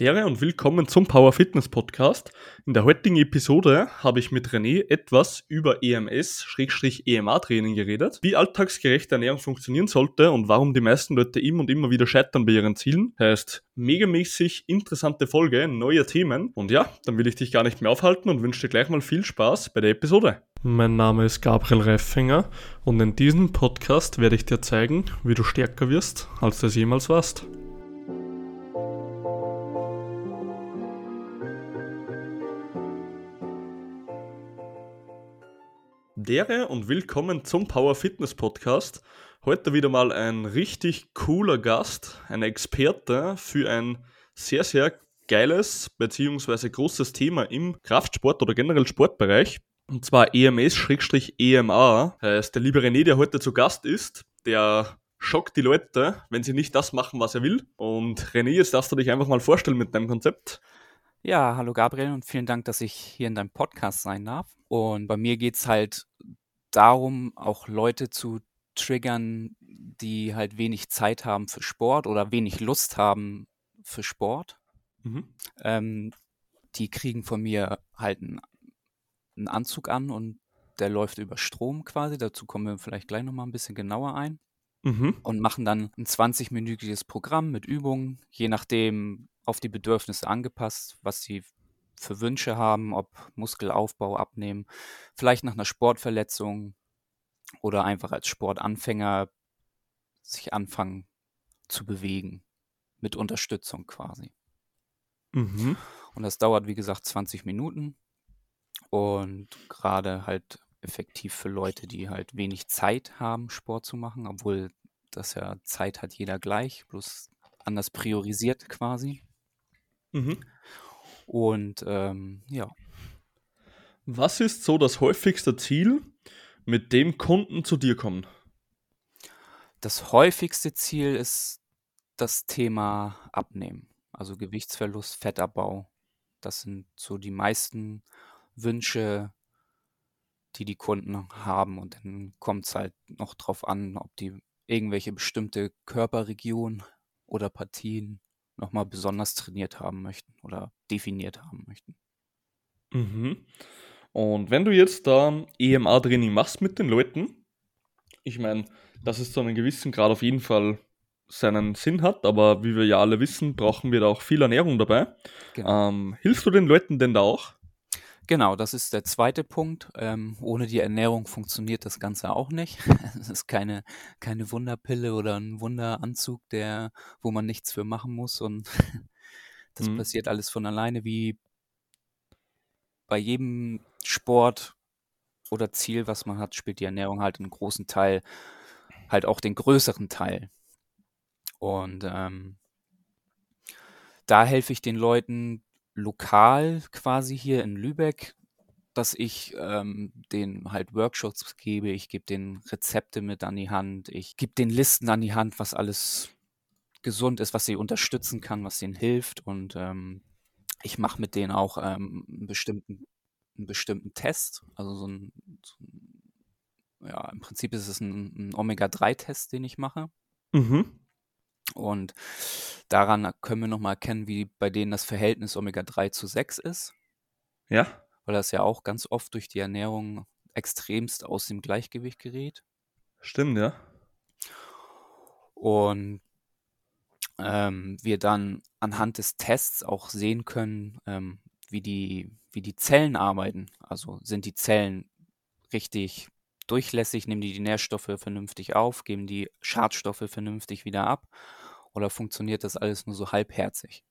Dere und willkommen zum Power Fitness Podcast. In der heutigen Episode habe ich mit René etwas über EMS-EMA-Training geredet, wie alltagsgerechte Ernährung funktionieren sollte und warum die meisten Leute immer und immer wieder scheitern bei ihren Zielen. Heißt, megamäßig interessante Folge, neue Themen. Und ja, dann will ich dich gar nicht mehr aufhalten und wünsche dir gleich mal viel Spaß bei der Episode. Mein Name ist Gabriel Reifinger und in diesem Podcast werde ich dir zeigen, wie du stärker wirst, als du es jemals warst. Dere und willkommen zum Power Fitness Podcast. Heute wieder mal ein richtig cooler Gast, ein Experte für ein sehr, sehr geiles bzw. großes Thema im Kraftsport oder generell Sportbereich. Und zwar EMS-EMA. Heißt, der liebe René, der heute zu Gast ist, der schockt die Leute, wenn sie nicht das machen, was er will. Und René, jetzt darfst du dich einfach mal vorstellen mit deinem Konzept. Ja, hallo Gabriel und vielen Dank, dass ich hier in deinem Podcast sein darf. Und bei mir geht es halt darum, auch Leute zu triggern, die halt wenig Zeit haben für Sport oder wenig Lust haben für Sport. Mhm. Ähm, die kriegen von mir halt einen, einen Anzug an und der läuft über Strom quasi. Dazu kommen wir vielleicht gleich nochmal ein bisschen genauer ein. Mhm. Und machen dann ein 20-minütiges Programm mit Übungen, je nachdem, auf die Bedürfnisse angepasst, was sie für Wünsche haben, ob Muskelaufbau abnehmen, vielleicht nach einer Sportverletzung oder einfach als Sportanfänger sich anfangen zu bewegen, mit Unterstützung quasi. Mhm. Und das dauert, wie gesagt, 20 Minuten und gerade halt effektiv für Leute, die halt wenig Zeit haben, Sport zu machen, obwohl das ja Zeit hat jeder gleich, bloß anders priorisiert quasi. Mhm. Und ähm, ja. Was ist so das häufigste Ziel, mit dem Kunden zu dir kommen? Das häufigste Ziel ist das Thema Abnehmen, also Gewichtsverlust, Fettabbau. Das sind so die meisten Wünsche, die die Kunden haben. Und dann kommt es halt noch drauf an, ob die irgendwelche bestimmte Körperregion oder Partien nochmal besonders trainiert haben möchten oder definiert haben möchten. Mhm. Und wenn du jetzt da EMA-Training machst mit den Leuten, ich meine, dass es zu einem gewissen Grad auf jeden Fall seinen Sinn hat, aber wie wir ja alle wissen, brauchen wir da auch viel Ernährung dabei. Genau. Ähm, hilfst du den Leuten denn da auch? Genau, das ist der zweite Punkt. Ähm, ohne die Ernährung funktioniert das Ganze auch nicht. Es ist keine, keine Wunderpille oder ein Wunderanzug, der, wo man nichts für machen muss. Und das mhm. passiert alles von alleine, wie bei jedem Sport oder Ziel, was man hat, spielt die Ernährung halt einen großen Teil, halt auch den größeren Teil. Und ähm, da helfe ich den Leuten, lokal quasi hier in Lübeck, dass ich ähm, den halt Workshops gebe. Ich gebe den Rezepte mit an die Hand. Ich gebe den Listen an die Hand, was alles gesund ist, was sie unterstützen kann, was ihnen hilft. Und ähm, ich mache mit denen auch ähm, einen, bestimmten, einen bestimmten Test. Also so ein, so ein ja, im Prinzip ist es ein, ein Omega-3-Test, den ich mache. Mhm. Und daran können wir nochmal erkennen, wie bei denen das Verhältnis Omega-3 zu 6 ist. Ja. Weil das ja auch ganz oft durch die Ernährung extremst aus dem Gleichgewicht gerät. Stimmt, ja. Und ähm, wir dann anhand des Tests auch sehen können, ähm, wie, die, wie die Zellen arbeiten. Also sind die Zellen richtig durchlässig, nehmen die die Nährstoffe vernünftig auf, geben die Schadstoffe vernünftig wieder ab oder funktioniert das alles nur so halbherzig?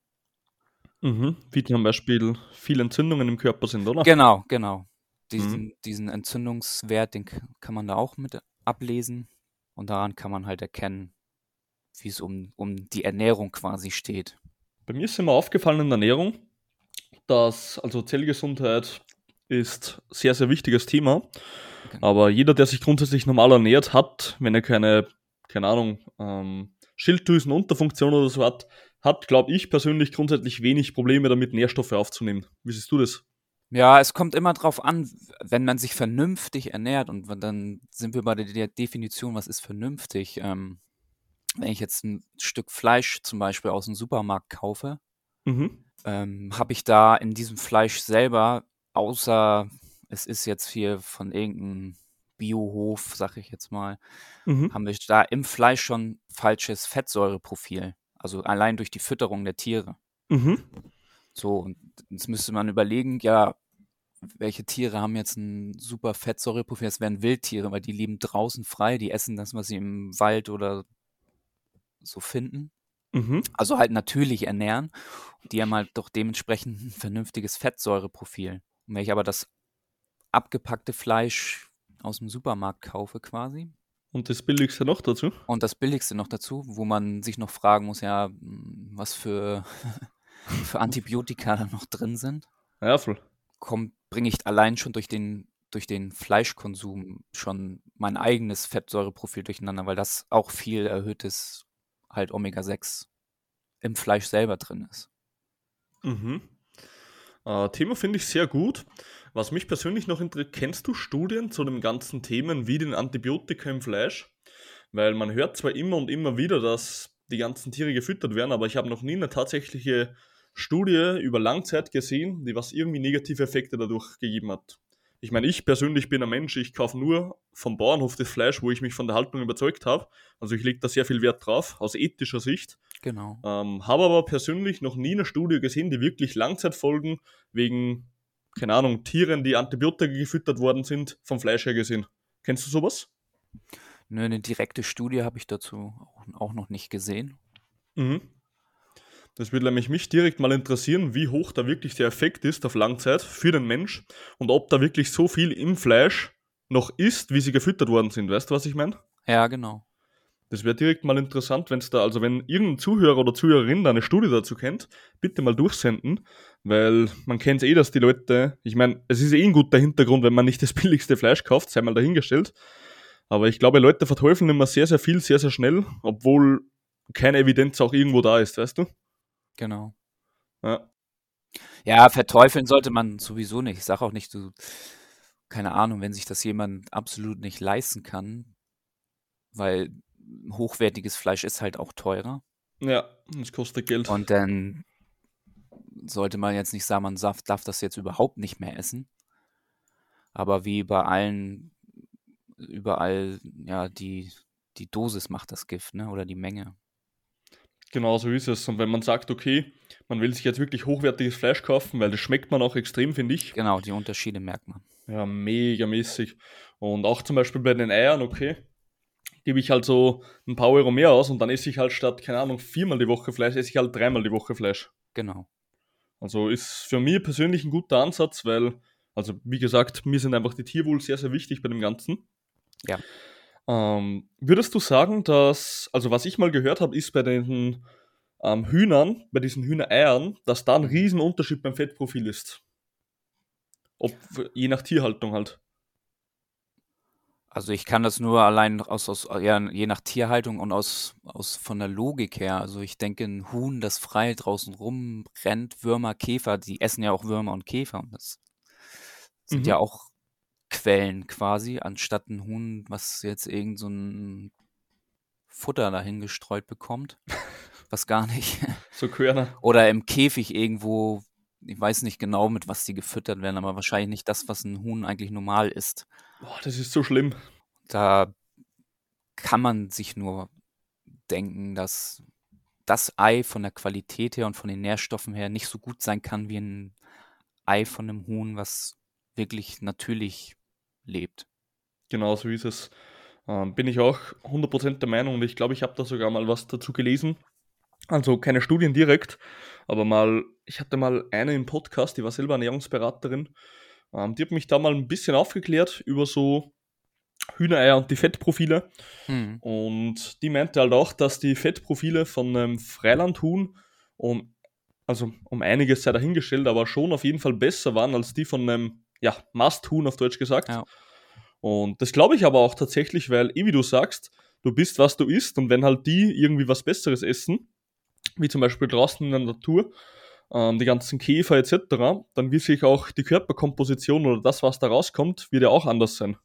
Mhm. Wie zum Beispiel viele Entzündungen im Körper sind, oder? Genau, genau. Diesen, mhm. diesen Entzündungswert, den kann man da auch mit ablesen. Und daran kann man halt erkennen, wie es um, um die Ernährung quasi steht. Bei mir ist immer aufgefallen in der Ernährung, dass also Zellgesundheit ist ein sehr, sehr wichtiges Thema. Genau. Aber jeder, der sich grundsätzlich normal ernährt, hat, wenn er keine, keine Ahnung, ähm, Schilddrüsenunterfunktion oder so hat, hat, glaube ich persönlich grundsätzlich wenig Probleme damit, Nährstoffe aufzunehmen. Wie siehst du das? Ja, es kommt immer darauf an, wenn man sich vernünftig ernährt und dann sind wir bei der Definition, was ist vernünftig. Ähm, wenn ich jetzt ein Stück Fleisch zum Beispiel aus dem Supermarkt kaufe, mhm. ähm, habe ich da in diesem Fleisch selber, außer es ist jetzt hier von irgendeinem Biohof, sag ich jetzt mal, mhm. haben wir da im Fleisch schon falsches Fettsäureprofil. Also allein durch die Fütterung der Tiere. Mhm. So, und jetzt müsste man überlegen, ja, welche Tiere haben jetzt ein super Fettsäureprofil? Das wären Wildtiere, weil die leben draußen frei, die essen das, was sie im Wald oder so finden. Mhm. Also halt natürlich ernähren. Die haben halt doch dementsprechend ein vernünftiges Fettsäureprofil. Und wenn ich aber das abgepackte Fleisch aus dem Supermarkt kaufe quasi. Und das Billigste noch dazu? Und das Billigste noch dazu, wo man sich noch fragen muss, ja, was für, für Antibiotika da noch drin sind. Ja, voll. bringe ich allein schon durch den, durch den Fleischkonsum schon mein eigenes Fettsäureprofil durcheinander, weil das auch viel erhöhtes halt Omega-6 im Fleisch selber drin ist. Mhm. Äh, Thema finde ich sehr gut. Was mich persönlich noch interessiert, kennst du Studien zu den ganzen Themen wie den Antibiotika im Fleisch? Weil man hört zwar immer und immer wieder, dass die ganzen Tiere gefüttert werden, aber ich habe noch nie eine tatsächliche Studie über Langzeit gesehen, die was irgendwie negative Effekte dadurch gegeben hat. Ich meine, ich persönlich bin ein Mensch, ich kaufe nur vom Bauernhof das Fleisch, wo ich mich von der Haltung überzeugt habe. Also ich lege da sehr viel Wert drauf, aus ethischer Sicht. Genau. Ähm, habe aber persönlich noch nie eine Studie gesehen, die wirklich Langzeitfolgen wegen, keine Ahnung, Tieren, die Antibiotika gefüttert worden sind, vom Fleisch her gesehen. Kennst du sowas? Nö, eine direkte Studie habe ich dazu auch noch nicht gesehen. Mhm. Das würde nämlich mich direkt mal interessieren, wie hoch da wirklich der Effekt ist auf Langzeit für den Mensch und ob da wirklich so viel im Fleisch noch ist, wie sie gefüttert worden sind. Weißt du, was ich meine? Ja, genau. Das wäre direkt mal interessant, wenn es da, also wenn irgendein Zuhörer oder Zuhörerin da eine Studie dazu kennt, bitte mal durchsenden, weil man kennt eh, dass die Leute, ich meine, es ist eh ein guter Hintergrund, wenn man nicht das billigste Fleisch kauft, sei mal dahingestellt. Aber ich glaube, Leute verteufeln immer sehr, sehr viel, sehr, sehr schnell, obwohl keine Evidenz auch irgendwo da ist, weißt du? Genau. Ja. Ja, verteufeln sollte man sowieso nicht. Ich sage auch nicht, du, keine Ahnung, wenn sich das jemand absolut nicht leisten kann, weil hochwertiges Fleisch ist halt auch teurer. Ja, es kostet Geld. Und dann sollte man jetzt nicht sagen, man darf das jetzt überhaupt nicht mehr essen. Aber wie bei allen, überall, ja, die, die Dosis macht das Gift, ne? Oder die Menge. Genau so ist es. Und wenn man sagt, okay, man will sich jetzt wirklich hochwertiges Fleisch kaufen, weil das schmeckt man auch extrem, finde ich. Genau, die Unterschiede merkt man. Ja, mega mäßig. Und auch zum Beispiel bei den Eiern, okay, gebe ich halt so ein paar Euro mehr aus und dann esse ich halt statt, keine Ahnung, viermal die Woche Fleisch, esse ich halt dreimal die Woche Fleisch. Genau. Also ist für mich persönlich ein guter Ansatz, weil, also wie gesagt, mir sind einfach die Tierwohl sehr, sehr wichtig bei dem Ganzen. Ja. Ähm, würdest du sagen, dass, also was ich mal gehört habe, ist bei den ähm, Hühnern, bei diesen Hühnereiern, dass da ein Riesenunterschied beim Fettprofil ist? Ob, je nach Tierhaltung halt. Also ich kann das nur allein aus, aus ja, je nach Tierhaltung und aus, aus von der Logik her. Also ich denke, ein Huhn, das frei draußen rumrennt, Würmer, Käfer, die essen ja auch Würmer und Käfer und das sind mhm. ja auch Quellen quasi, anstatt ein Huhn, was jetzt irgend so ein Futter dahin gestreut bekommt, was gar nicht. So Körner. Oder im Käfig irgendwo, ich weiß nicht genau, mit was die gefüttert werden, aber wahrscheinlich nicht das, was ein Huhn eigentlich normal isst. Boah, das ist so schlimm. Da kann man sich nur denken, dass das Ei von der Qualität her und von den Nährstoffen her nicht so gut sein kann wie ein Ei von einem Huhn, was wirklich natürlich lebt. Genau so ist es. Ähm, bin ich auch 100% der Meinung und ich glaube, ich habe da sogar mal was dazu gelesen. Also keine Studien direkt, aber mal, ich hatte mal eine im Podcast, die war selber Ernährungsberaterin. Ähm, die hat mich da mal ein bisschen aufgeklärt über so Hühnereier und die Fettprofile. Hm. Und die meinte halt auch, dass die Fettprofile von einem Freilandhuhn um, also um einiges sei dahingestellt, aber schon auf jeden Fall besser waren als die von einem ja, Must-Huhn auf Deutsch gesagt. Ja. Und das glaube ich aber auch tatsächlich, weil, eh wie du sagst, du bist, was du isst und wenn halt die irgendwie was Besseres essen, wie zum Beispiel draußen in der Natur, ähm, die ganzen Käfer etc., dann wird sich auch die Körperkomposition oder das, was da rauskommt, wird ja auch anders sein.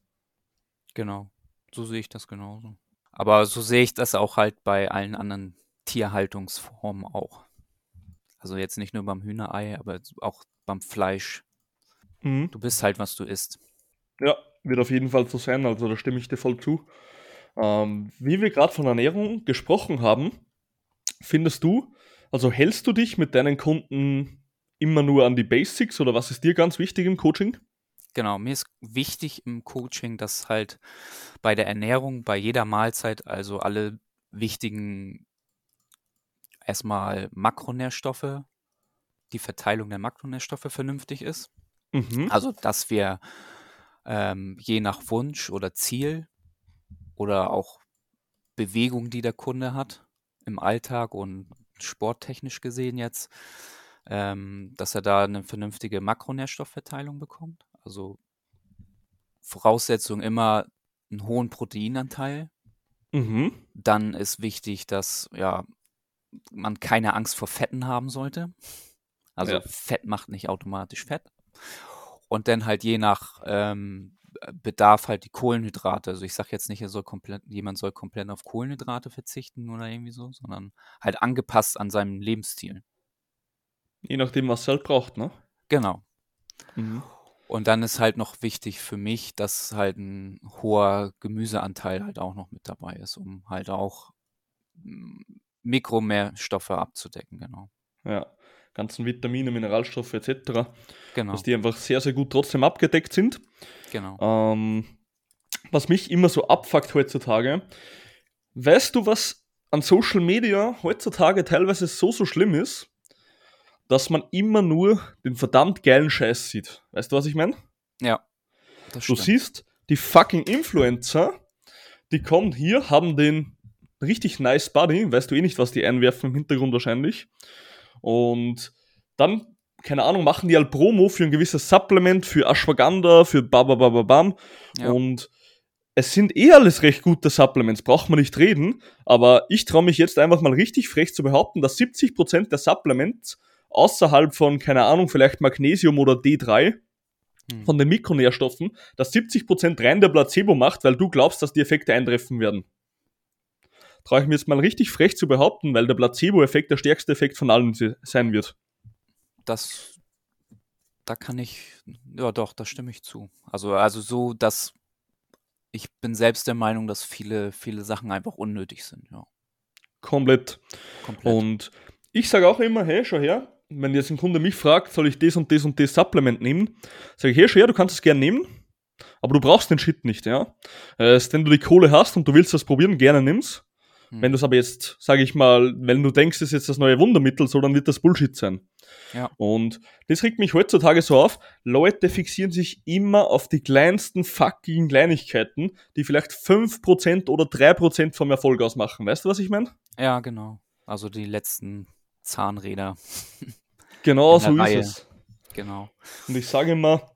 Genau, so sehe ich das genauso. Aber so sehe ich das auch halt bei allen anderen Tierhaltungsformen auch. Also jetzt nicht nur beim Hühnerei, aber auch beim Fleisch. Mhm. Du bist halt, was du isst. Ja, wird auf jeden Fall so sein, also da stimme ich dir voll zu. Ähm, wie wir gerade von Ernährung gesprochen haben, findest du, also hältst du dich mit deinen Kunden immer nur an die Basics oder was ist dir ganz wichtig im Coaching? Genau, mir ist wichtig im Coaching, dass halt bei der Ernährung, bei jeder Mahlzeit, also alle wichtigen erstmal Makronährstoffe, die Verteilung der Makronährstoffe vernünftig ist. Mhm. Also, dass wir ähm, je nach Wunsch oder Ziel oder auch Bewegung, die der Kunde hat im Alltag und sporttechnisch gesehen jetzt, ähm, dass er da eine vernünftige Makronährstoffverteilung bekommt. Also Voraussetzung immer einen hohen Proteinanteil. Mhm. Dann ist wichtig, dass ja man keine Angst vor Fetten haben sollte. Also Ja. Fett macht nicht automatisch Fett. Und dann halt je nach ähm, Bedarf halt die Kohlenhydrate. Also ich sage jetzt nicht, er soll komplett, jemand soll komplett auf Kohlenhydrate verzichten oder irgendwie so, sondern halt angepasst an seinem Lebensstil. Je nachdem, was es halt braucht, ne? Genau. Mhm. Und dann ist halt noch wichtig für mich, dass halt ein hoher Gemüseanteil halt auch noch mit dabei ist, um halt auch Mikronährstoffe abzudecken, genau. Ja, ganzen Vitamine, Mineralstoffe etc., Genau, dass die einfach sehr, sehr gut trotzdem abgedeckt sind. genau. Ähm, was mich immer so abfuckt heutzutage, weißt du, was an Social Media heutzutage teilweise so, so schlimm ist, dass man immer nur den verdammt geilen Scheiß sieht. Weißt du, was ich meine? Ja, Du stimmt. siehst die fucking Influencer, die kommen hier, haben den richtig nice Body, weißt du eh nicht, was die einwerfen im Hintergrund wahrscheinlich. Und dann, keine Ahnung, machen die halt Promo für ein gewisses Supplement, für Ashwagandha, für bababababam. Ja. Und es sind eh alles recht gute Supplements, braucht man nicht reden. Aber ich traue mich jetzt einfach mal richtig frech zu behaupten, dass 70% der Supplements außerhalb von, keine Ahnung, vielleicht Magnesium oder D3, Hm. von den Mikronährstoffen, dass 70% rein der Placebo macht, weil du glaubst, dass die Effekte eintreffen werden. Traue ich mir jetzt mal richtig frech zu behaupten, weil der Placebo-Effekt der stärkste Effekt von allen se- sein wird. Das, da kann ich, ja doch, da stimme ich zu. Also, also so, dass ich bin selbst der Meinung, dass viele, viele Sachen einfach unnötig sind, ja. Komplett. Komplett. Und ich sage auch immer, hey, schau her, wenn jetzt ein Kunde mich fragt, soll ich das und das und das Supplement nehmen, sage ich, hey, schau her, du kannst es gerne nehmen, aber du brauchst den Shit nicht, ja. Äh, wenn du die Kohle hast und du willst das probieren, gerne nimm's. Hm. Wenn du es aber jetzt, sage ich mal, wenn du denkst, das ist jetzt das neue Wundermittel, so, dann wird das Bullshit sein. Ja. Und das regt mich heutzutage so auf. Leute fixieren sich immer auf die kleinsten fucking Kleinigkeiten, die vielleicht 5% oder 3% vom Erfolg ausmachen. Weißt du, was ich meine? Ja, genau. Also die letzten Zahnräder, Genau so Reihe. ist es. genau. Und ich sage immer,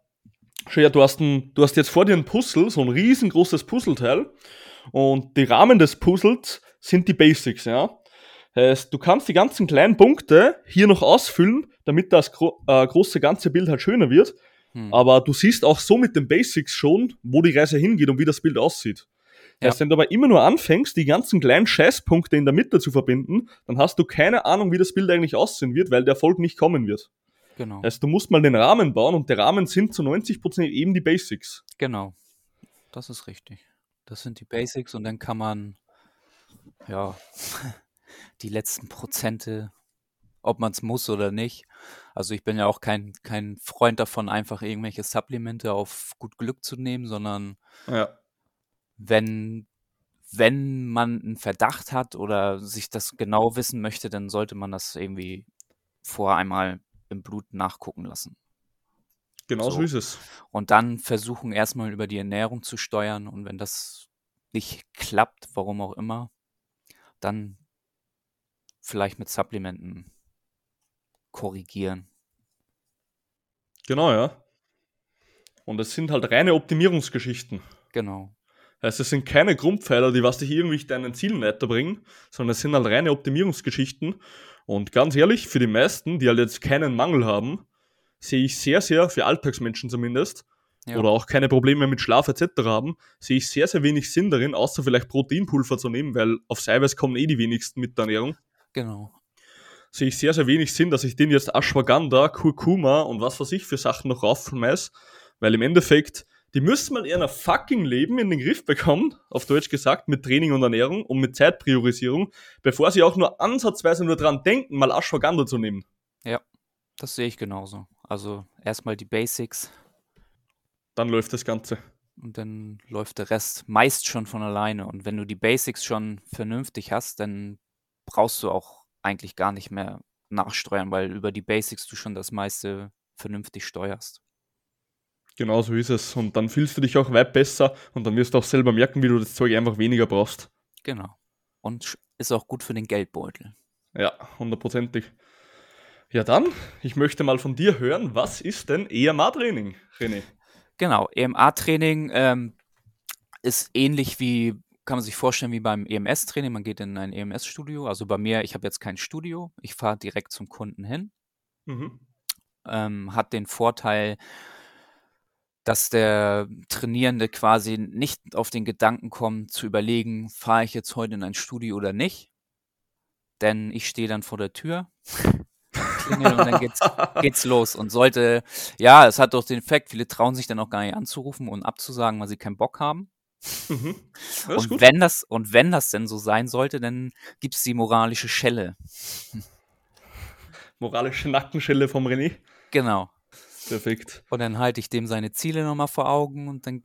schau ja, du hast, ein, du hast jetzt vor dir ein Puzzle, so ein riesengroßes Puzzleteil. Und die Rahmen des Puzzles sind die Basics, ja. Heißt, du kannst die ganzen kleinen Punkte hier noch ausfüllen, damit das gro äh, große ganze Bild halt schöner wird. Hm. Aber du siehst auch so mit den Basics schon, wo die Reise hingeht und wie das Bild aussieht. Ja. Heißt, wenn du aber immer nur anfängst, die ganzen kleinen Scheißpunkte in der Mitte zu verbinden, dann hast du keine Ahnung, wie das Bild eigentlich aussehen wird, weil der Erfolg nicht kommen wird. Genau. Heißt, du musst mal den Rahmen bauen und der Rahmen sind zu 90% eben die Basics. Genau. Das ist richtig. Das sind die Basics und dann kann man, ja, die letzten Prozente, ob man es muss oder nicht. Also ich bin ja auch kein, kein Freund davon, einfach irgendwelche Supplemente auf gut Glück zu nehmen, sondern Ja. wenn, wenn man einen Verdacht hat oder sich das genau wissen möchte, dann sollte man das irgendwie vor einmal im Blut nachgucken lassen. Genau so, So. ist es. Und dann versuchen erstmal über die Ernährung zu steuern. Und wenn das nicht klappt, warum auch immer, dann vielleicht mit Supplementen korrigieren. Genau, ja. Und es sind halt reine Optimierungsgeschichten. Genau. Heißt, es sind keine Grundpfeiler, die was dich irgendwie deinen Zielen weiterbringen, sondern es sind halt reine Optimierungsgeschichten. Und ganz ehrlich, für die meisten, die halt jetzt keinen Mangel haben, sehe ich sehr, sehr, für Alltagsmenschen zumindest, Ja. oder auch keine Probleme mit Schlaf etc. haben, sehe ich sehr, sehr wenig Sinn darin, außer vielleicht Proteinpulver zu nehmen, weil auf Eiweiß kommen eh die wenigsten mit der Ernährung. Genau. sehe ich sehr, sehr wenig Sinn, dass ich den jetzt Ashwagandha, Kurkuma und was weiß ich für Sachen noch raufschmeiß, weil im Endeffekt, die müssen mal eher ein fucking Leben in den Griff bekommen, auf Deutsch gesagt, mit Training und Ernährung und mit Zeitpriorisierung, bevor sie auch nur ansatzweise nur dran denken, mal Ashwagandha zu nehmen. Ja, das sehe ich genauso. Also erstmal die Basics. Dann läuft das Ganze. Und dann läuft der Rest meist schon von alleine. Und wenn du die Basics schon vernünftig hast, dann brauchst du auch eigentlich gar nicht mehr nachsteuern, weil über die Basics du schon das meiste vernünftig steuerst. Genau so ist es. Und dann fühlst du dich auch weit besser und dann wirst du auch selber merken, wie du das Zeug einfach weniger brauchst. Genau. Und ist auch gut für den Geldbeutel. Ja, hundertprozentig. Ja dann, ich möchte mal von dir hören, was ist denn EMA-Training, René? Genau, EMA-Training ähm, ist ähnlich wie, kann man sich vorstellen, wie beim EMS-Training. Man geht in ein EMS-Studio. Also bei mir, ich habe jetzt kein Studio, ich fahre direkt zum Kunden hin. Mhm. Ähm, hat den Vorteil, dass der Trainierende quasi nicht auf den Gedanken kommt, zu überlegen, fahre ich jetzt heute in ein Studio oder nicht. Denn ich stehe dann vor der Tür, klingel und dann geht's, geht's los. Und sollte, ja, es hat doch den Effekt, viele trauen sich dann auch gar nicht anzurufen und abzusagen, weil sie keinen Bock haben. Mhm. Und gut. wenn das, und wenn das denn so sein sollte, dann gibt es die moralische Schelle. Moralische Nackenschelle vom René. Genau. Perfekt. Und dann halte ich dem seine Ziele nochmal vor Augen und dann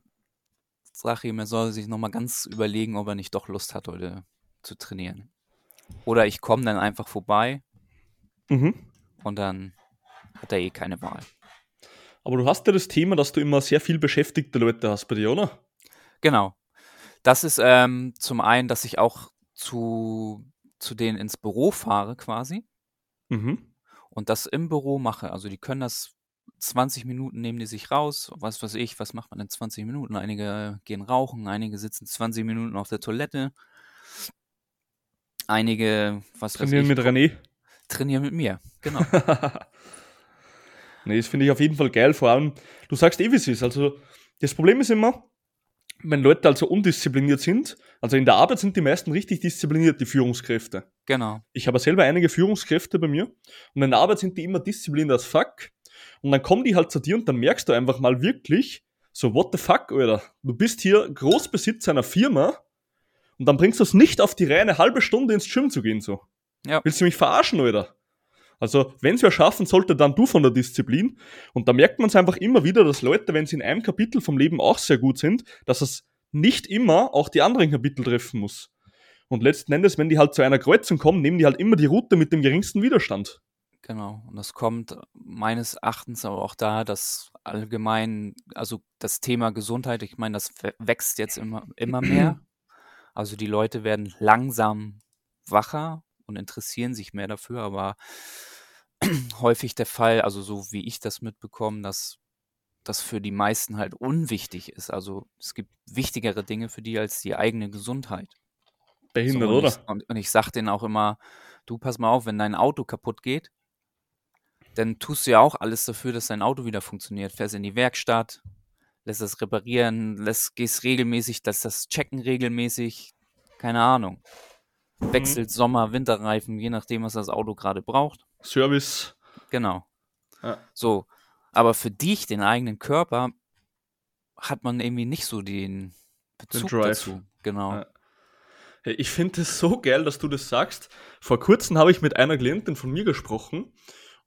sage ich ihm, er soll sich nochmal ganz überlegen, ob er nicht doch Lust hat, heute zu trainieren. Oder ich komme dann einfach vorbei mhm. Und dann hat er eh keine Wahl. Aber du hast ja das Thema, dass du immer sehr viel beschäftigte Leute hast bei dir, oder? Genau. Das ist ähm, zum einen, dass ich auch zu, zu denen ins Büro fahre quasi. Mhm. Und das im Büro mache. Also die können das 20 Minuten nehmen die sich raus, was weiß ich, was macht man in 20 Minuten? Einige gehen rauchen, einige sitzen 20 Minuten auf der Toilette, einige, was Trainieren weiß ich, mit René? Trainieren mit mir, genau. nee, das finde ich auf jeden Fall geil, vor allem, du sagst eh, wie es ist, also das Problem ist immer, wenn Leute also undiszipliniert sind, also in der Arbeit sind die meisten richtig diszipliniert, die Führungskräfte. Genau. Ich habe selber einige Führungskräfte bei mir und in der Arbeit sind die immer diszipliniert als fuck und dann kommen die halt zu dir und dann merkst du einfach mal wirklich, so, what the fuck, Alter? Du bist hier Großbesitzer einer Firma und dann bringst du es nicht auf die Reihe, eine halbe Stunde ins Gym zu gehen, so. Ja. Willst du mich verarschen, Alter? Also, wenn es schaffen sollte, dann du von der Disziplin. Und da merkt man es einfach immer wieder, dass Leute, wenn sie in einem Kapitel vom Leben auch sehr gut sind, dass es nicht immer auch die anderen Kapitel treffen muss. Und letzten Endes, wenn die halt zu einer Kreuzung kommen, nehmen die halt immer die Route mit dem geringsten Widerstand. Genau. Und das kommt meines Erachtens aber auch da, dass allgemein, also das Thema Gesundheit, ich meine, das wächst jetzt immer, immer mehr. Also die Leute werden langsam wacher und interessieren sich mehr dafür, aber häufig der Fall, also so wie ich das mitbekomme, dass das für die meisten halt unwichtig ist. Also es gibt wichtigere Dinge für die als die eigene Gesundheit. Behindert, so, und oder? Ich, und, und ich sage denen auch immer, du pass mal auf, wenn dein Auto kaputt geht, dann tust du ja auch alles dafür, dass dein Auto wieder funktioniert. Fährst in die Werkstatt, lässt es reparieren, lässt, gehst regelmäßig, lässt das checken regelmäßig, keine Ahnung. Wechselt mhm. Sommer, Winterreifen, je nachdem, was das Auto gerade braucht. Service. Genau. Ja. So, aber für dich, den eigenen Körper, hat man irgendwie nicht so den Bezug den dazu. Genau. Ja. Ich finde es so geil, dass du das sagst. Vor kurzem habe ich mit einer Klientin von mir gesprochen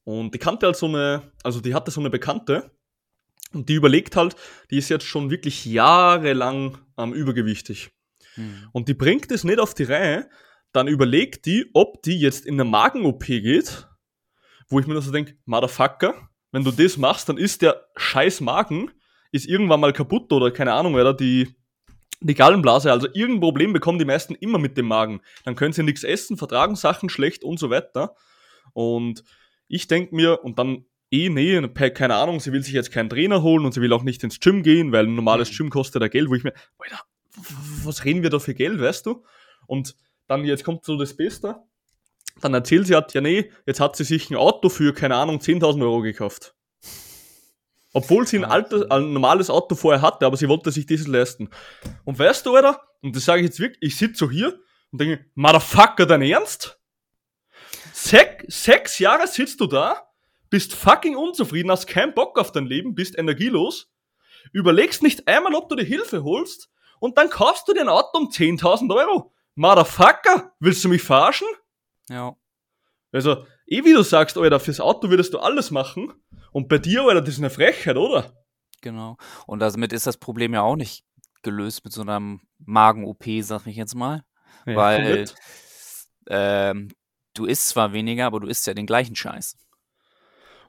und die kannte halt so eine, also die hatte so eine Bekannte und die überlegt halt, die ist jetzt schon wirklich jahrelang ähm, übergewichtig. Hm. Und die bringt es nicht auf die Reihe, dann überlegt die, ob die jetzt in eine Magen-OP geht, wo ich mir so denke, Motherfucker, wenn du das machst, dann ist der scheiß Magen, ist irgendwann mal kaputt oder keine Ahnung, oder die, die Gallenblase, also irgendein Problem bekommen die meisten immer mit dem Magen. Dann können sie nichts essen, vertragen Sachen schlecht und so weiter. Und ich denke mir, und dann eh, nee, keine Ahnung, sie will sich jetzt keinen Trainer holen und sie will auch nicht ins Gym gehen, weil ein normales mhm. Gym kostet ja Geld, wo ich mir, Alter, was reden wir da für Geld, weißt du? Und dann, jetzt kommt so das Beste, dann erzählt sie hat, ja nee, jetzt hat sie sich ein Auto für, keine Ahnung, 10.000 Euro gekauft. Obwohl sie ein, altes, ein normales Auto vorher hatte, aber sie wollte sich dieses leisten. Und weißt du, Alter, und das sage ich jetzt wirklich, ich sitze so hier und denke, Motherfucker, dein Ernst? Sech, sechs Jahre sitzt du da, bist fucking unzufrieden, hast keinen Bock auf dein Leben, bist energielos, überlegst nicht einmal, ob du dir Hilfe holst und dann kaufst du dir ein Auto um 10.000 Euro. Motherfucker, willst du mich verarschen? Ja. Also, eh wie du sagst, Alter, fürs Auto würdest du alles machen und bei dir, Alter, das ist eine Frechheit, oder? Genau. Und damit ist das Problem ja auch nicht gelöst mit so einem Magen-OP, sag ich jetzt mal. Ja, weil ähm, du isst zwar weniger, aber du isst ja den gleichen Scheiß.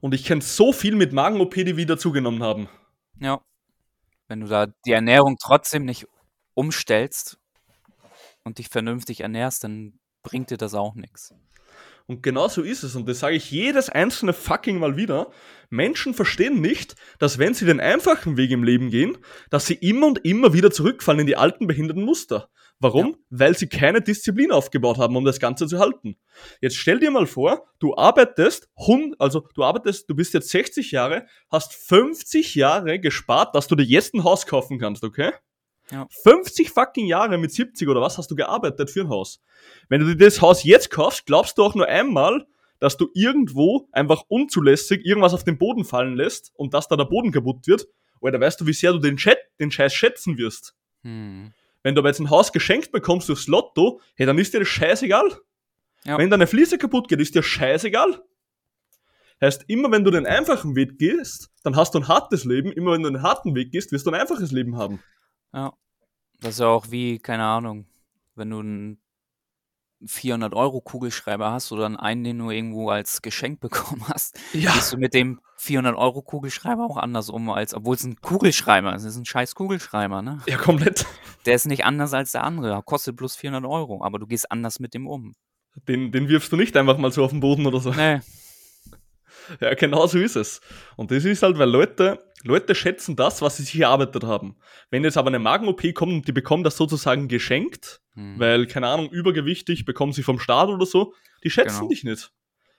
Und ich kenne so viel mit Magen-OP, die wieder zugenommen haben. Ja. Wenn du da die Ernährung trotzdem nicht umstellst und dich vernünftig ernährst, dann bringt dir das auch nichts. Und genau so ist es. Und das sage ich jedes einzelne fucking Mal wieder. Menschen verstehen nicht, dass wenn sie den einfachen Weg im Leben gehen, dass sie immer und immer wieder zurückfallen in die alten behinderten Muster. Warum? Ja. Weil sie keine Disziplin aufgebaut haben, um das Ganze zu halten. Jetzt stell dir mal vor, du arbeitest, also du arbeitest, du bist jetzt 60 Jahre, hast 50 Jahre gespart, dass du dir jetzt ein Haus kaufen kannst, okay? Ja. 50 fucking Jahre mit 70 oder was hast du gearbeitet für ein Haus? Wenn du dir das Haus jetzt kaufst, glaubst du auch nur einmal, dass du irgendwo einfach unzulässig irgendwas auf den Boden fallen lässt und dass da der Boden kaputt wird. Oder weißt du, wie sehr du den, Chat, den Scheiß schätzen wirst? Hm. Wenn du aber jetzt ein Haus geschenkt bekommst durchs Lotto, hey, dann ist dir das scheißegal. Ja. Wenn deine Fliese kaputt geht, ist dir scheißegal. Heißt, immer wenn du den einfachen Weg gehst, dann hast du ein hartes Leben. Immer wenn du einen harten Weg gehst, wirst du ein einfaches Leben haben. Ja. Das ist ja auch wie, keine Ahnung, wenn du einen 400-Euro-Kugelschreiber hast oder einen, den du irgendwo als Geschenk bekommen hast, Ja. gehst du mit dem 400-Euro-Kugelschreiber auch anders um, als obwohl es ein Kugelschreiber ist. Es ist ein scheiß Kugelschreiber, ne? Ja, komplett. Der ist nicht anders als der andere, kostet bloß 400 Euro, aber du gehst anders mit dem um. Den, den wirfst du nicht einfach mal so auf den Boden oder so. Nee, Ja, genau so ist es. Und das ist halt, weil Leute, Leute schätzen das, was sie sich erarbeitet haben. Wenn jetzt aber eine Magen-OP kommt und die bekommen das sozusagen geschenkt, hm. weil, keine Ahnung, übergewichtig, bekommen sie vom Staat oder so, die schätzen Genau. dich nicht.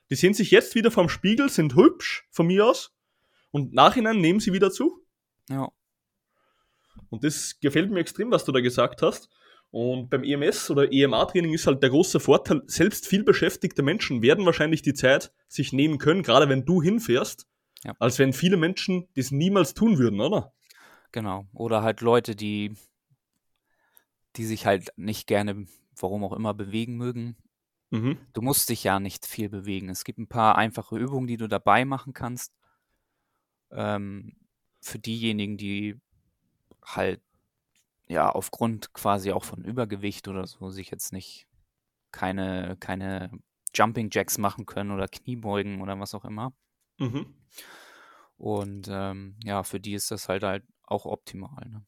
Die sehen sich jetzt wieder vorm Spiegel, sind hübsch, von mir aus, und nachhinein nehmen sie wieder zu. ja, Und das gefällt mir extrem, was du da gesagt hast. Und beim EMS oder EMA-Training ist halt der große Vorteil, selbst viel beschäftigte Menschen werden wahrscheinlich die Zeit sich nehmen können, gerade wenn du hinfährst, Ja. als wenn viele Menschen das niemals tun würden, oder? genau. Oder halt Leute, die, die sich halt nicht gerne, warum auch immer, bewegen mögen. Mhm. Du musst dich ja nicht viel bewegen. Es gibt ein paar einfache Übungen, die du dabei machen kannst. Ähm, für diejenigen, die halt ja aufgrund quasi auch von Übergewicht oder so sich jetzt nicht keine, keine Jumping Jacks machen können oder Kniebeugen oder was auch immer. Mhm. Und ähm, ja, für die ist das halt halt auch optimal. Ne?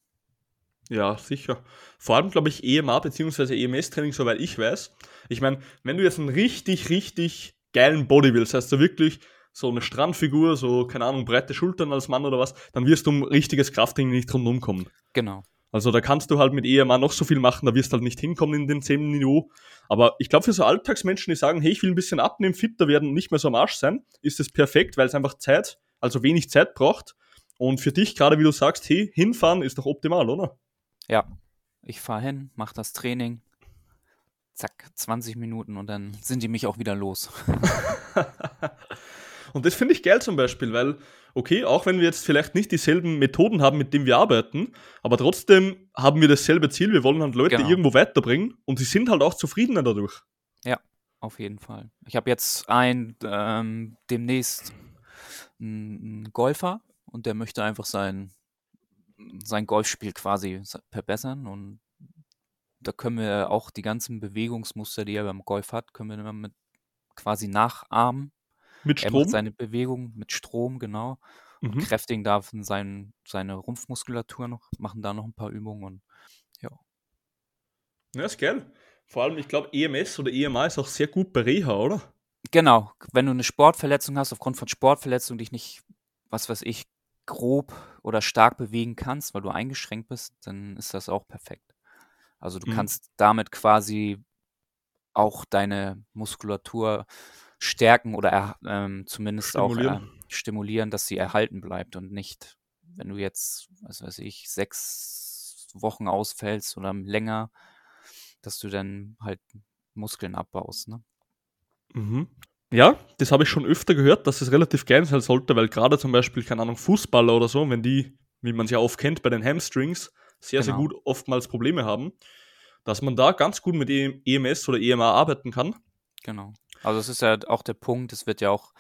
Ja, sicher. Vor allem, glaube ich, EMA bzw. EMS-Training, soweit ich weiß. Ich meine, wenn du jetzt einen richtig, richtig geilen Body willst, heißt du wirklich so eine Strandfigur, so, keine Ahnung, breite Schultern als Mann oder was, dann wirst du um richtiges Krafttraining nicht rundum kommen. Genau. Also da kannst du halt mit EMA noch so viel machen, da wirst du halt nicht hinkommen in den 10 Niveau. Aber ich glaube, für so Alltagsmenschen, die sagen, hey, ich will ein bisschen abnehmen, fitter werden nicht mehr so am Arsch sein, ist es perfekt, weil es einfach Zeit, also wenig Zeit braucht. Und für dich, gerade wie du sagst, hey, hinfahren ist doch optimal, oder? Ja, ich fahre hin, mache das Training. Zack, 20 Minuten und dann sind die mich auch wieder los. Und das finde ich geil zum Beispiel, weil, okay, auch wenn wir jetzt vielleicht nicht dieselben Methoden haben, mit denen wir arbeiten, aber trotzdem haben wir dasselbe Ziel. Wir wollen halt Leute Genau. irgendwo weiterbringen und sie sind halt auch zufriedener dadurch. Auf jeden Fall. Ich habe jetzt ein ähm, demnächst einen Golfer und der möchte einfach sein, sein Golfspiel quasi verbessern und da können wir auch die ganzen Bewegungsmuster, die er beim Golf hat, können wir immer mit quasi nachahmen. Mit Er macht Strom. seine Bewegung mit Strom, genau. Und Mhm. kräftigen darf sein, seine Rumpfmuskulatur noch, machen da noch ein paar Übungen und Ja, ist geil. Vor allem, ich glaube, EMS oder EMA ist auch sehr gut bei Reha, oder? Genau, wenn du eine Sportverletzung hast, aufgrund von Sportverletzung dich nicht, was weiß ich, grob oder stark bewegen kannst, weil du eingeschränkt bist, dann ist das auch perfekt. Also du Mhm. kannst damit quasi auch deine Muskulatur stärken oder er, ähm, zumindest auch Stimulieren. ähm, stimulieren, dass sie erhalten bleibt und nicht, wenn du jetzt, was weiß ich, sechs Wochen ausfällst oder länger, dass du dann halt Muskeln abbaust. Ne? Mhm. Ja, das habe ich schon öfter gehört, dass es relativ geil sein sollte, weil gerade zum Beispiel, keine Ahnung, Fußballer oder so, wenn die, wie man es ja oft kennt, bei den Hamstrings sehr, sehr Genau. gut oftmals Probleme haben, dass man da ganz gut mit E- EMS oder EMA arbeiten kann. Genau. Also das ist ja auch der Punkt, es wird ja auch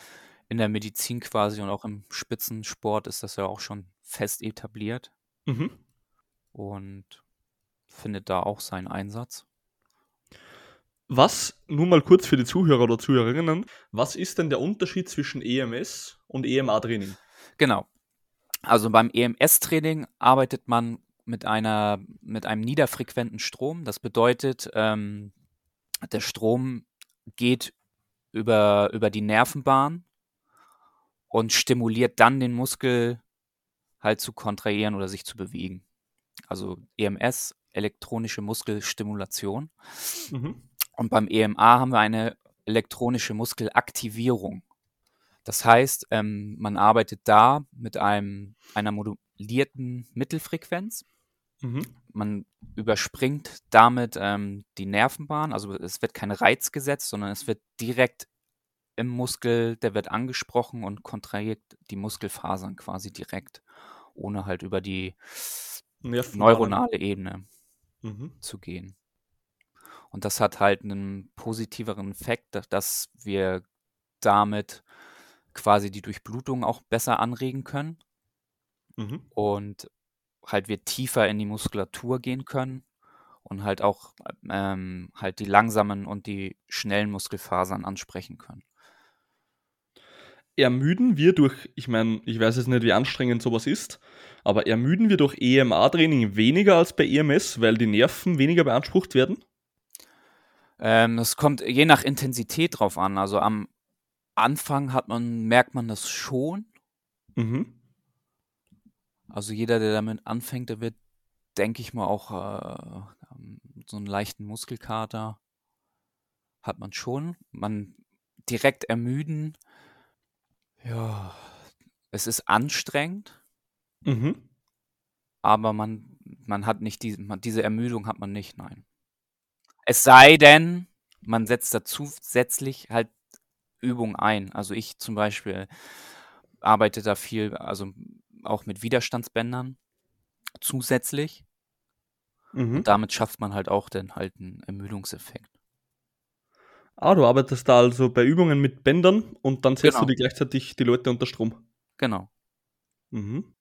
in der Medizin quasi und auch im Spitzensport ist das ja auch schon fest etabliert Mhm. und findet da auch seinen Einsatz. Was, nur mal kurz für die Zuhörer oder Zuhörerinnen, was ist denn der Unterschied zwischen EMS und EMA-Training? Genau. Also beim EMS-Training arbeitet man mit einer, mit einem niederfrequenten Strom. Das bedeutet, ähm, der Strom geht über, über die Nervenbahn und stimuliert dann den Muskel halt zu kontrahieren oder sich zu bewegen. Also EMS, elektronische Muskelstimulation. Mhm. Und beim EMA haben wir eine elektronische Muskelaktivierung. Das heißt, ähm, man arbeitet da mit einem, einer modulierten Mittelfrequenz. Mhm. Man überspringt damit ähm, die Nervenbahn. Also es wird kein Reiz gesetzt, sondern es wird direkt im Muskel, der wird angesprochen und kontrahiert die Muskelfasern quasi direkt, ohne halt über die neuronale Ebene Mhm. zu gehen. Und das hat halt einen positiveren Effekt, da- dass wir damit quasi die Durchblutung auch besser anregen können Mhm. und halt wir tiefer in die Muskulatur gehen können und halt auch ähm, halt die langsamen und die schnellen Muskelfasern ansprechen können. Ermüden wir durch, ich meine, ich weiß jetzt nicht, wie anstrengend sowas ist, aber ermüden wir durch EMA-Training weniger als bei EMS, weil die Nerven weniger beansprucht werden? Ähm, es kommt je nach Intensität drauf an. Also am Anfang hat man, merkt man das schon. Mhm. Also jeder, der damit anfängt, der wird, denke ich mal, auch äh, ähm, so einen leichten Muskelkater hat man schon. Man direkt ermüden, ja, es ist anstrengend, Mhm. aber man, man hat nicht diese, man, diese Ermüdung hat man nicht, nein. Es sei denn, man setzt da zusätzlich halt Übung ein. Also ich zum Beispiel arbeite da viel, also auch mit Widerstandsbändern zusätzlich. Mhm. Und damit schafft man halt auch dann halt einen Ermüdungseffekt. Ah, du arbeitest da also bei Übungen mit Bändern und dann setzt Genau. du die gleichzeitig die Leute unter Strom. Genau. Mhm.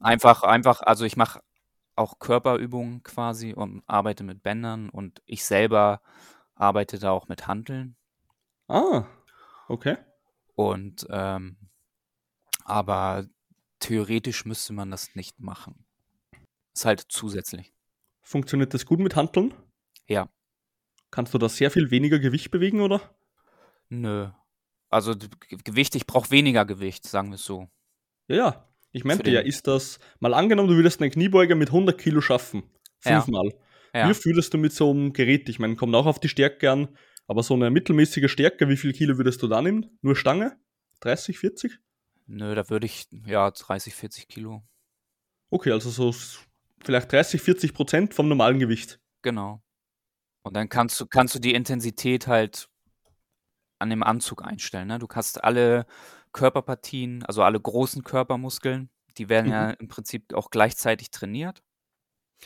Einfach, einfach, also ich mache auch Körperübungen quasi und arbeite mit Bändern und ich selber arbeite da auch mit Hanteln. Ah, okay. Und ähm, aber theoretisch müsste man das nicht machen. Ist halt zusätzlich. Funktioniert das gut mit Hanteln? Ja. Kannst du da sehr viel weniger Gewicht bewegen, oder? Nö. Also Gewicht, ich brauche weniger Gewicht, sagen wir es so. Ja, ja. Ich meinte ja, ist das, mal angenommen, du würdest eine Kniebeuge mit 100 Kilo schaffen. Fünfmal. Ja. Wie fühlst du mit so einem Gerät? Ich meine, kommt auch auf die Stärke an, aber so eine mittelmäßige Stärke, wie viel Kilo würdest du da nehmen? Nur Stange? 30, 40? Nö, da würde ich, ja, 30, 40 Kilo. Okay, also so vielleicht 30, 40 Prozent vom normalen Gewicht. Genau. Und dann kannst du, kannst du die Intensität halt an dem Anzug einstellen. Ne? Du hast alle Körperpartien, also alle großen Körpermuskeln, die werden Mhm. ja im Prinzip auch gleichzeitig trainiert.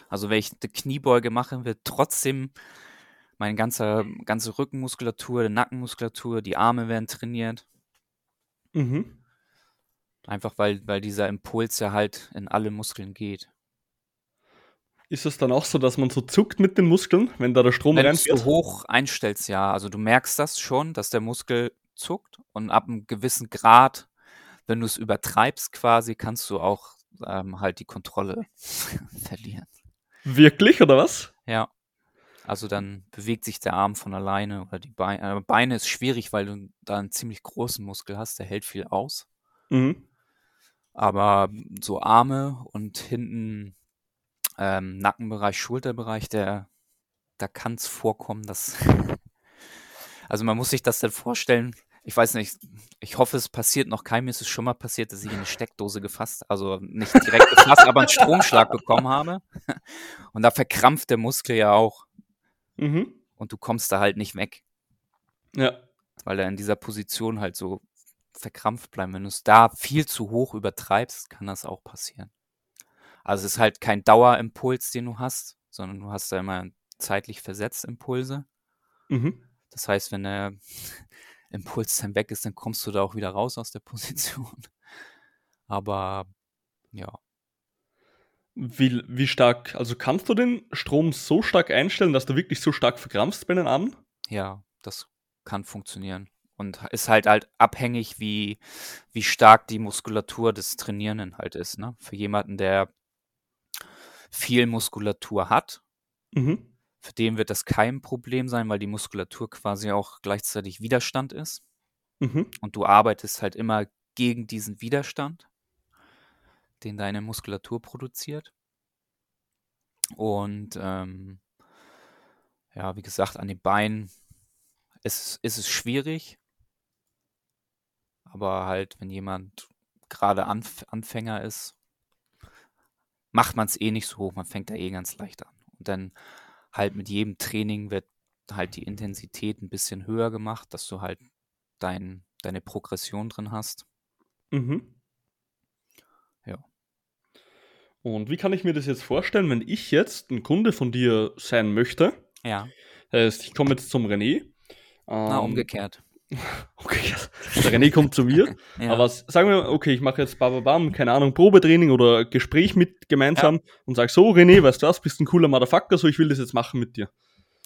Also wenn ich eine Kniebeuge mache, wird trotzdem meine ganze, ganze Rückenmuskulatur, die Nackenmuskulatur, die Arme werden trainiert. Mhm. Einfach weil, weil dieser Impuls ja halt in alle Muskeln geht. Ist es dann auch so, dass man so zuckt mit den Muskeln, wenn da der Strom Wenn du es reinfährt? so hoch einstellst, ja, also du merkst das schon, dass der Muskel zuckt und ab einem gewissen Grad, wenn du es übertreibst quasi, kannst du auch ähm, halt die Kontrolle verlieren. Wirklich, oder was? Ja. Also dann bewegt sich der Arm von alleine oder die Beine. Äh, Beine ist schwierig, weil du da einen ziemlich großen Muskel hast, der hält viel aus. Mhm. Aber so Arme und hinten ähm, Nackenbereich, Schulterbereich, der, da kann es vorkommen, dass. also man muss sich das dann vorstellen. Ich weiß nicht, ich hoffe, es passiert noch keinem. Mir ist es schon mal passiert, dass ich in eine Steckdose gefasst, also nicht direkt gefasst, aber einen Stromschlag bekommen habe. Und da verkrampft der Muskel ja auch Mhm. und du kommst da halt nicht weg. Ja. weil er in dieser Position halt so verkrampft bleibt. Wenn du es da viel zu hoch übertreibst, kann das auch passieren. Also es ist halt kein Dauerimpuls, den du hast, sondern du hast da immer zeitlich versetzt Impulse. Mhm. Das heißt, wenn der Impuls dann weg ist, dann kommst du da auch wieder raus aus der Position. Aber ja. Wie, wie stark, also kannst du den Strom so stark einstellen, dass du wirklich so stark verkrampfst bei den Armen? Ja, das kann funktionieren. Und ist halt halt abhängig, wie, wie stark die Muskulatur des Trainierenden halt ist. Ne? Für jemanden, der viel Muskulatur hat, Mhm. für den wird das kein Problem sein, weil die Muskulatur quasi auch gleichzeitig Widerstand ist. Mhm. Und du arbeitest halt immer gegen diesen Widerstand, den deine Muskulatur produziert. Und ähm, ja, wie gesagt, an den Beinen ist, ist es schwierig. Aber halt, wenn jemand gerade Anf Anfänger ist, macht man es eh nicht so hoch. Man fängt da eh ganz leicht an. Und dann halt mit jedem Training wird halt die Intensität ein bisschen höher gemacht, dass du halt dein, deine Progression drin hast. Mhm. Ja. Und wie kann ich mir das jetzt vorstellen, wenn ich jetzt ein Kunde von dir sein möchte? Ja, Heißt, ich komme jetzt zum René. na, Ähm, umgekehrt. Okay, der René kommt zu mir. Ja. Aber sagen wir, okay, ich mache jetzt bababam, keine Ahnung, Probetraining oder Gespräch mit gemeinsam und sag so, René, weißt du was, bist ein cooler Motherfucker, so ich will das jetzt machen mit dir.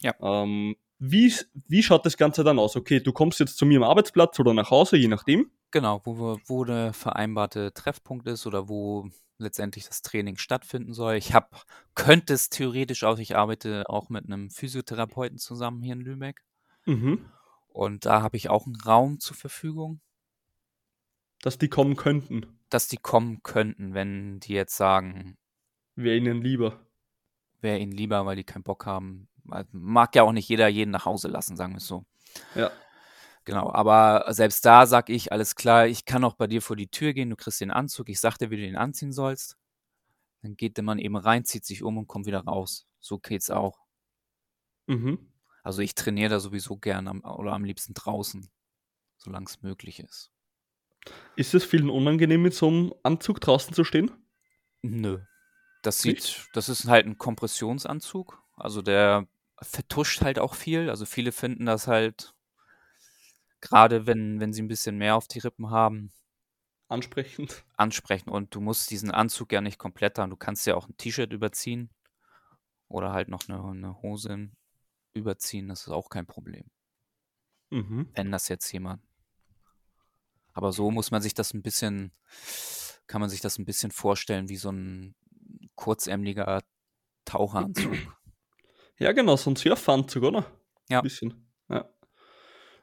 Ja. Ähm, wie, wie schaut das Ganze dann aus? Okay, du kommst jetzt zu mir am Arbeitsplatz oder nach Hause, je nachdem. Genau, wo, wo der vereinbarte Treffpunkt ist oder wo letztendlich das Training stattfinden soll. Ich habe, könnte es theoretisch auch, ich arbeite auch mit einem Physiotherapeuten zusammen hier in Lübeck. Mhm. Und da habe ich auch einen Raum zur Verfügung, Dass die kommen könnten. dass die kommen könnten, wenn die jetzt sagen, Wäre ihnen lieber. wäre ihnen lieber, weil die keinen Bock haben. Mag ja auch nicht jeder jeden nach Hause lassen, sagen wir es so. Ja. Genau, aber selbst da sag ich, alles klar, ich kann auch bei dir vor die Tür gehen, du kriegst den Anzug, ich sag dir, wie du den anziehen sollst. Dann geht der Mann eben rein, zieht sich um und kommt wieder raus. So geht's auch. Mhm. Also ich trainiere da sowieso gern am, oder am liebsten draußen, solange es möglich ist. Ist es vielen unangenehm, mit so einem Anzug draußen zu stehen? Nö. Das Nicht? sieht, das ist halt ein Kompressionsanzug. Also der vertuscht halt auch viel. Also viele finden das halt, gerade wenn, wenn sie ein bisschen mehr auf die Rippen haben, Ansprechend. ansprechen. Und du musst diesen Anzug ja nicht komplett haben. Du kannst ja auch ein T-Shirt überziehen oder halt noch eine, eine Hose überziehen. Das ist auch kein Problem, Mhm. wenn das jetzt jemand. Aber so muss man sich das ein bisschen, kann man sich das ein bisschen vorstellen wie so ein kurzärmeliger Taucheranzug. Ja, genau, so ein Surfanzug, oder? Ja. Ein bisschen. Ja.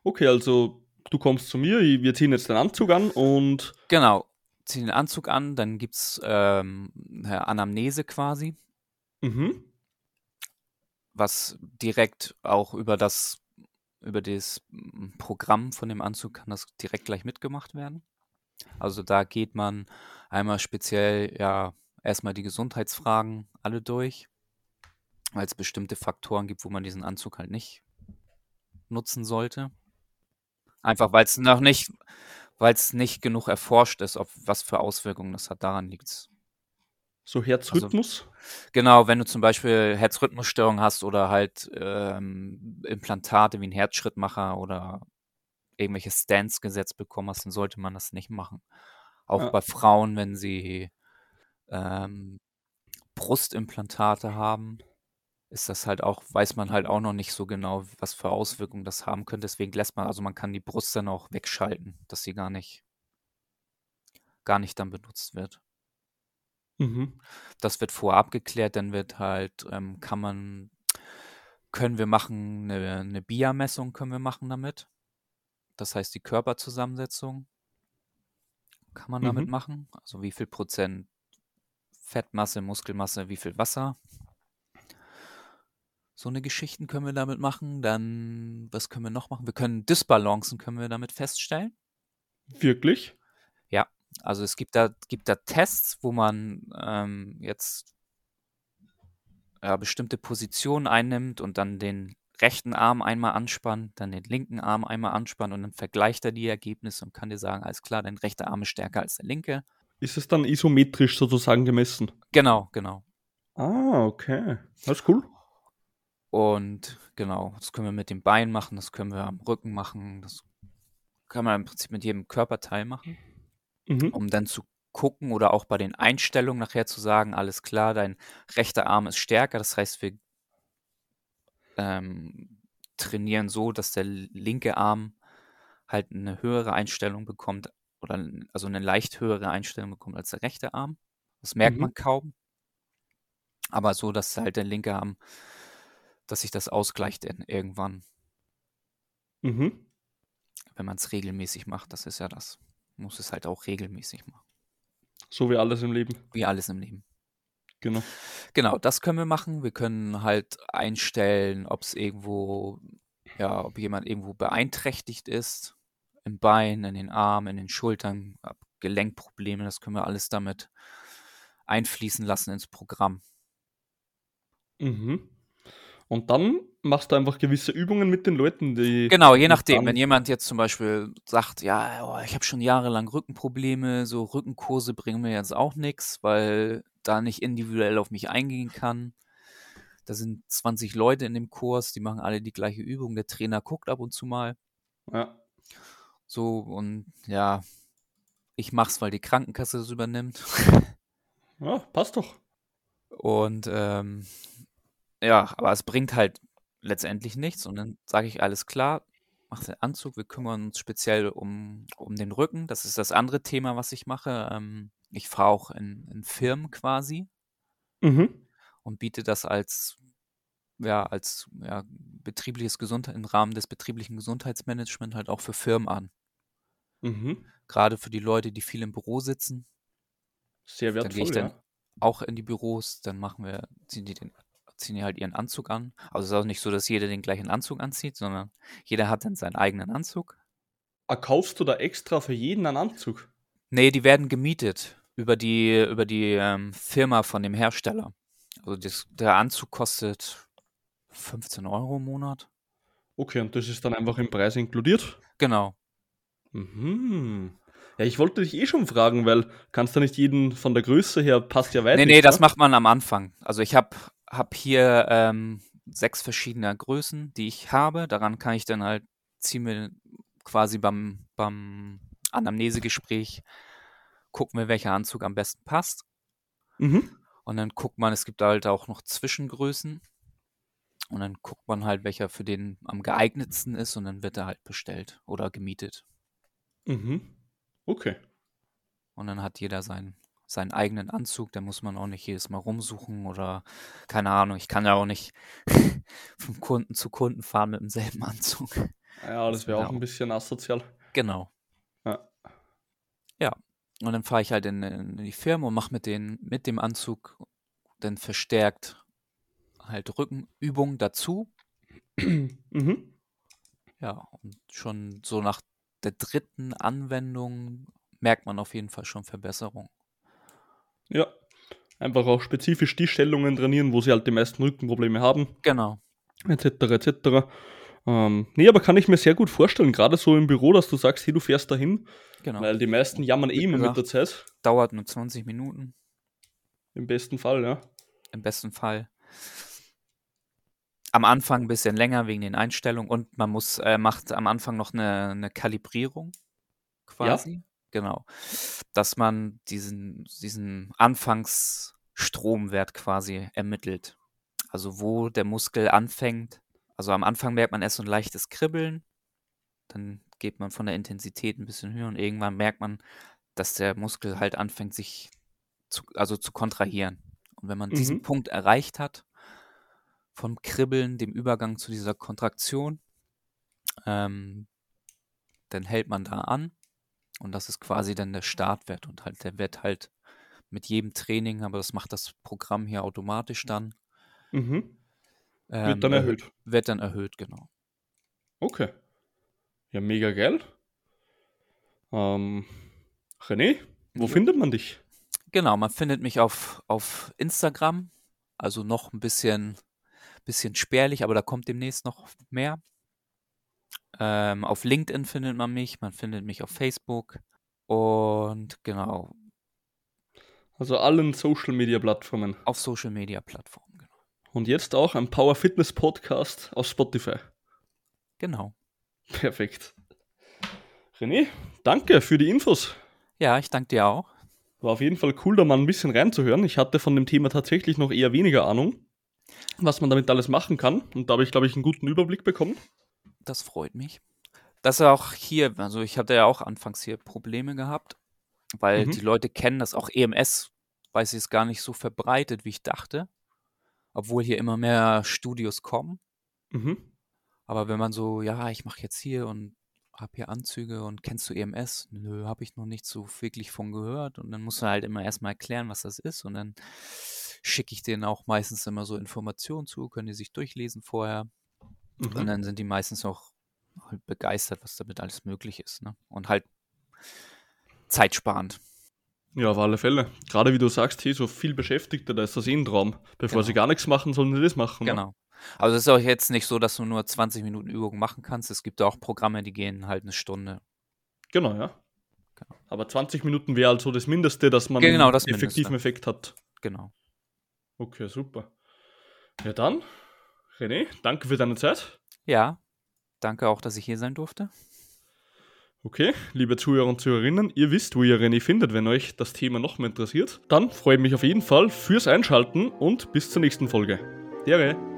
Okay, also du kommst zu mir, wir ziehen jetzt den Anzug an und Genau. Zieh den Anzug an, dann gibt es ähm, Anamnese quasi, mhm. Was direkt auch über das, über das mm, Programm von dem Anzug kann das direkt gleich mitgemacht werden. Also da geht man einmal speziell ja erstmal die Gesundheitsfragen alle durch, weil es bestimmte Faktoren gibt, wo man diesen Anzug halt nicht nutzen sollte. Einfach weil es noch nicht, weil es nicht genug erforscht ist, ob was für Auswirkungen das hat. Daran liegt es. So Herzrhythmus. Genau, wenn du zum Beispiel Herzrhythmusstörung hast oder halt ähm, Implantate wie ein Herzschrittmacher oder irgendwelche Stents gesetzt bekommen hast, dann sollte man das nicht machen. Auch Ja. bei Frauen, wenn sie ähm, Brustimplantate haben, ist das halt auch, weiß man halt auch noch nicht so genau, was für Auswirkungen das haben könnte. Deswegen lässt man, also man kann die Brust dann auch wegschalten, dass sie gar nicht, gar nicht dann benutzt wird. Mhm. Das wird vorab geklärt, dann wird halt, ähm, kann man, können wir machen, eine, eine BIA-Messung können wir machen damit. Das heißt, die Körperzusammensetzung kann man damit Mhm. machen. Also wie viel Prozent Fettmasse, Muskelmasse, wie viel Wasser. So eine Geschichten können wir damit machen. Dann, was können wir noch machen? Wir können Dysbalancen können wir damit feststellen. Wirklich? Also es gibt da, gibt da Tests, wo man ähm, jetzt ja, bestimmte Positionen einnimmt und dann den rechten Arm einmal anspannen, dann den linken Arm einmal anspannen und dann vergleicht er die Ergebnisse und kann dir sagen, alles klar, dein rechter Arm ist stärker als der linke. Ist es dann isometrisch sozusagen gemessen? Genau, genau. Ah, okay. Das ist cool. Und genau, das können wir mit dem Bein machen, das können wir am Rücken machen, das kann man im Prinzip mit jedem Körperteil machen, Mhm. um dann zu gucken oder auch bei den Einstellungen nachher zu sagen, alles klar, dein rechter Arm ist stärker, das heißt, wir ähm, trainieren so, dass der linke Arm halt eine höhere Einstellung bekommt oder also eine leicht höhere Einstellung bekommt als der rechte Arm. Das merkt Mhm. man kaum. Aber so, dass halt der linke Arm, dass sich das ausgleicht irgendwann, Mhm. wenn man es regelmäßig macht. Das ist ja das. Muss es halt auch regelmäßig machen. So wie alles im Leben. Wie alles im Leben. Genau. Genau, das können wir machen. Wir können halt einstellen, ob es irgendwo, ja, ob jemand irgendwo beeinträchtigt ist. Im Bein, in den Armen, in den Schultern, Gelenkprobleme. Das können wir alles damit einfließen lassen ins Programm. Mhm. Und dann machst du einfach gewisse Übungen mit den Leuten, die. Genau, je nachdem. Wenn jemand jetzt zum Beispiel sagt, ja, oh, ich habe schon jahrelang Rückenprobleme, so Rückenkurse bringen mir jetzt auch nichts, weil da nicht individuell auf mich eingehen kann. Da sind 20 Leute in dem Kurs, die machen alle die gleiche Übung. Der Trainer guckt ab und zu mal. Ja. So und ja, ich mach's, weil die Krankenkasse das übernimmt. ja, passt doch. Und ähm, ja, aber es bringt halt letztendlich nichts. Und dann sage ich, alles klar, mach den Anzug, wir kümmern uns speziell um, um den Rücken. Das ist das andere Thema, was ich mache. Ähm, ich fahre auch in, in Firmen quasi Mhm. und biete das als ja, als ja, betriebliches Gesundheit, im Rahmen des betrieblichen Gesundheitsmanagements halt auch für Firmen an. Mhm. Gerade für die Leute, die viel im Büro sitzen, Sehr Dann gehe ich wertvoll, dann ja. auch in die Büros, dann machen wir, ziehen die den, ziehen die halt ihren Anzug an. Also es ist auch nicht so, dass jeder den gleichen Anzug anzieht, sondern jeder hat dann seinen eigenen Anzug. Ah, kaufst du da extra für jeden einen Anzug? Nee, die werden gemietet über die, über die ähm, Firma von dem Hersteller. Also das, der Anzug kostet 15 Euro im Monat. Okay, und das ist dann einfach im Preis inkludiert? Genau. Mhm. Ja, ich wollte dich eh schon fragen, weil kannst du nicht jeden von der Größe her, passt ja weit Nee, nee, das ne? macht man am Anfang. Also ich habe hab hier ähm, sechs verschiedene Größen, die ich habe. Daran kann ich dann halt, ziehen wir quasi beim, beim Anamnesegespräch, gucken wir, welcher Anzug am besten passt. Mhm. Und dann guckt man, es gibt halt auch noch Zwischengrößen. Und dann guckt man halt, welcher für den am geeignetsten ist und dann wird er halt bestellt oder gemietet. Mhm. Okay. Und dann hat jeder seinen, seinen eigenen Anzug, da muss man auch nicht jedes Mal rumsuchen oder keine Ahnung, ich kann ja auch nicht von Kunden zu Kunden fahren mit demselben Anzug. Ja, das wäre Ja. auch ein bisschen asozial. Genau. Ja. Ja. Und dann fahre ich halt in, in die Firma und mache mit, den, mit dem Anzug dann verstärkt halt Rückenübungen dazu. mhm. Ja, und schon so nach der dritten Anwendung merkt man auf jeden Fall schon Verbesserung. Ja. Einfach auch spezifisch die Stellungen trainieren, wo sie halt die meisten Rückenprobleme haben, Genau. etc. etc. Ähm, nee, aber kann ich mir sehr gut vorstellen, gerade so im Büro, dass du sagst, hey, du fährst dahin, Genau. weil die meisten jammern eh immer mit der Zeit. Dauert nur 20 Minuten. Im besten Fall, ja. im besten Fall. Am Anfang ein bisschen länger wegen den Einstellungen und man muss, äh, macht am Anfang noch eine, eine Kalibrierung quasi. Genau. Dass man diesen, diesen Anfangsstromwert quasi ermittelt. Also wo der Muskel anfängt. Also am Anfang merkt man erst so ein leichtes Kribbeln. Dann geht man von der Intensität ein bisschen höher und irgendwann merkt man, dass der Muskel halt anfängt, sich zu, also zu kontrahieren. Und wenn man diesen Mhm. Punkt erreicht hat, vom Kribbeln, dem Übergang zu dieser Kontraktion, ähm, dann hält man da an und das ist quasi dann der Startwert und halt der wird halt mit jedem Training, aber das macht das Programm hier automatisch dann. Mhm. ähm, Wird dann erhö- erhöht. Wird dann erhöht, genau. Okay. Ja, mega geil. Ähm, René, wo Jo. findet man dich? Genau, man findet mich auf, auf Instagram, also noch ein bisschen, bisschen spärlich, aber da kommt demnächst noch mehr. Ähm, auf LinkedIn findet man mich, man findet mich auf Facebook und genau. Also allen Social Media Plattformen. Auf Social Media Plattformen, genau. Und jetzt auch ein Power Fitness Podcast auf Spotify. Genau. Perfekt. René, danke für die Infos. Ja, ich danke dir auch. War auf jeden Fall cool, da mal ein bisschen reinzuhören. Ich hatte von dem Thema tatsächlich noch eher weniger Ahnung, was man damit alles machen kann. Und da habe ich, glaube ich, einen guten Überblick bekommen. Das freut mich. Das ist auch hier, also ich hatte ja auch anfangs hier Probleme gehabt, weil mhm. die Leute kennen das auch EMS, weiß ich es gar nicht so verbreitet, wie ich dachte. Obwohl hier immer mehr Studios kommen. Mhm. Aber wenn man so, ja, ich mache jetzt hier und habe hier Anzüge und kennst du EMS? Nö, habe ich noch nicht so wirklich von gehört. Und dann musst du halt immer erstmal erklären, was das ist. Und dann schicke ich denen auch meistens immer so Informationen zu, können die sich durchlesen vorher. Mhm. Und dann sind die meistens auch halt begeistert, was damit alles möglich ist. Ne? Und halt zeitsparend. Ja, auf alle Fälle. Gerade wie du sagst, hier so viel Beschäftigter, da ist das eh ein Traum. Bevor genau. sie gar nichts machen, sollen sie das machen. Ne? Genau. Ne? Also es ist auch jetzt nicht so, dass du nur 20 Minuten Übung machen kannst. Es gibt auch Programme, die gehen halt eine Stunde. Genau, ja. Genau. Aber 20 Minuten wäre also das Mindeste, dass man genau, das einen effektiven Mindeste. Effekt hat. Genau. Okay, super. Ja dann, René, danke für deine Zeit. Ja, danke auch, dass ich hier sein durfte. Okay, liebe Zuhörer und Zuhörerinnen, ihr wisst, wo ihr René findet, wenn euch das Thema noch mehr interessiert. Dann freue ich mich auf jeden Fall fürs Einschalten und bis zur nächsten Folge. Dere.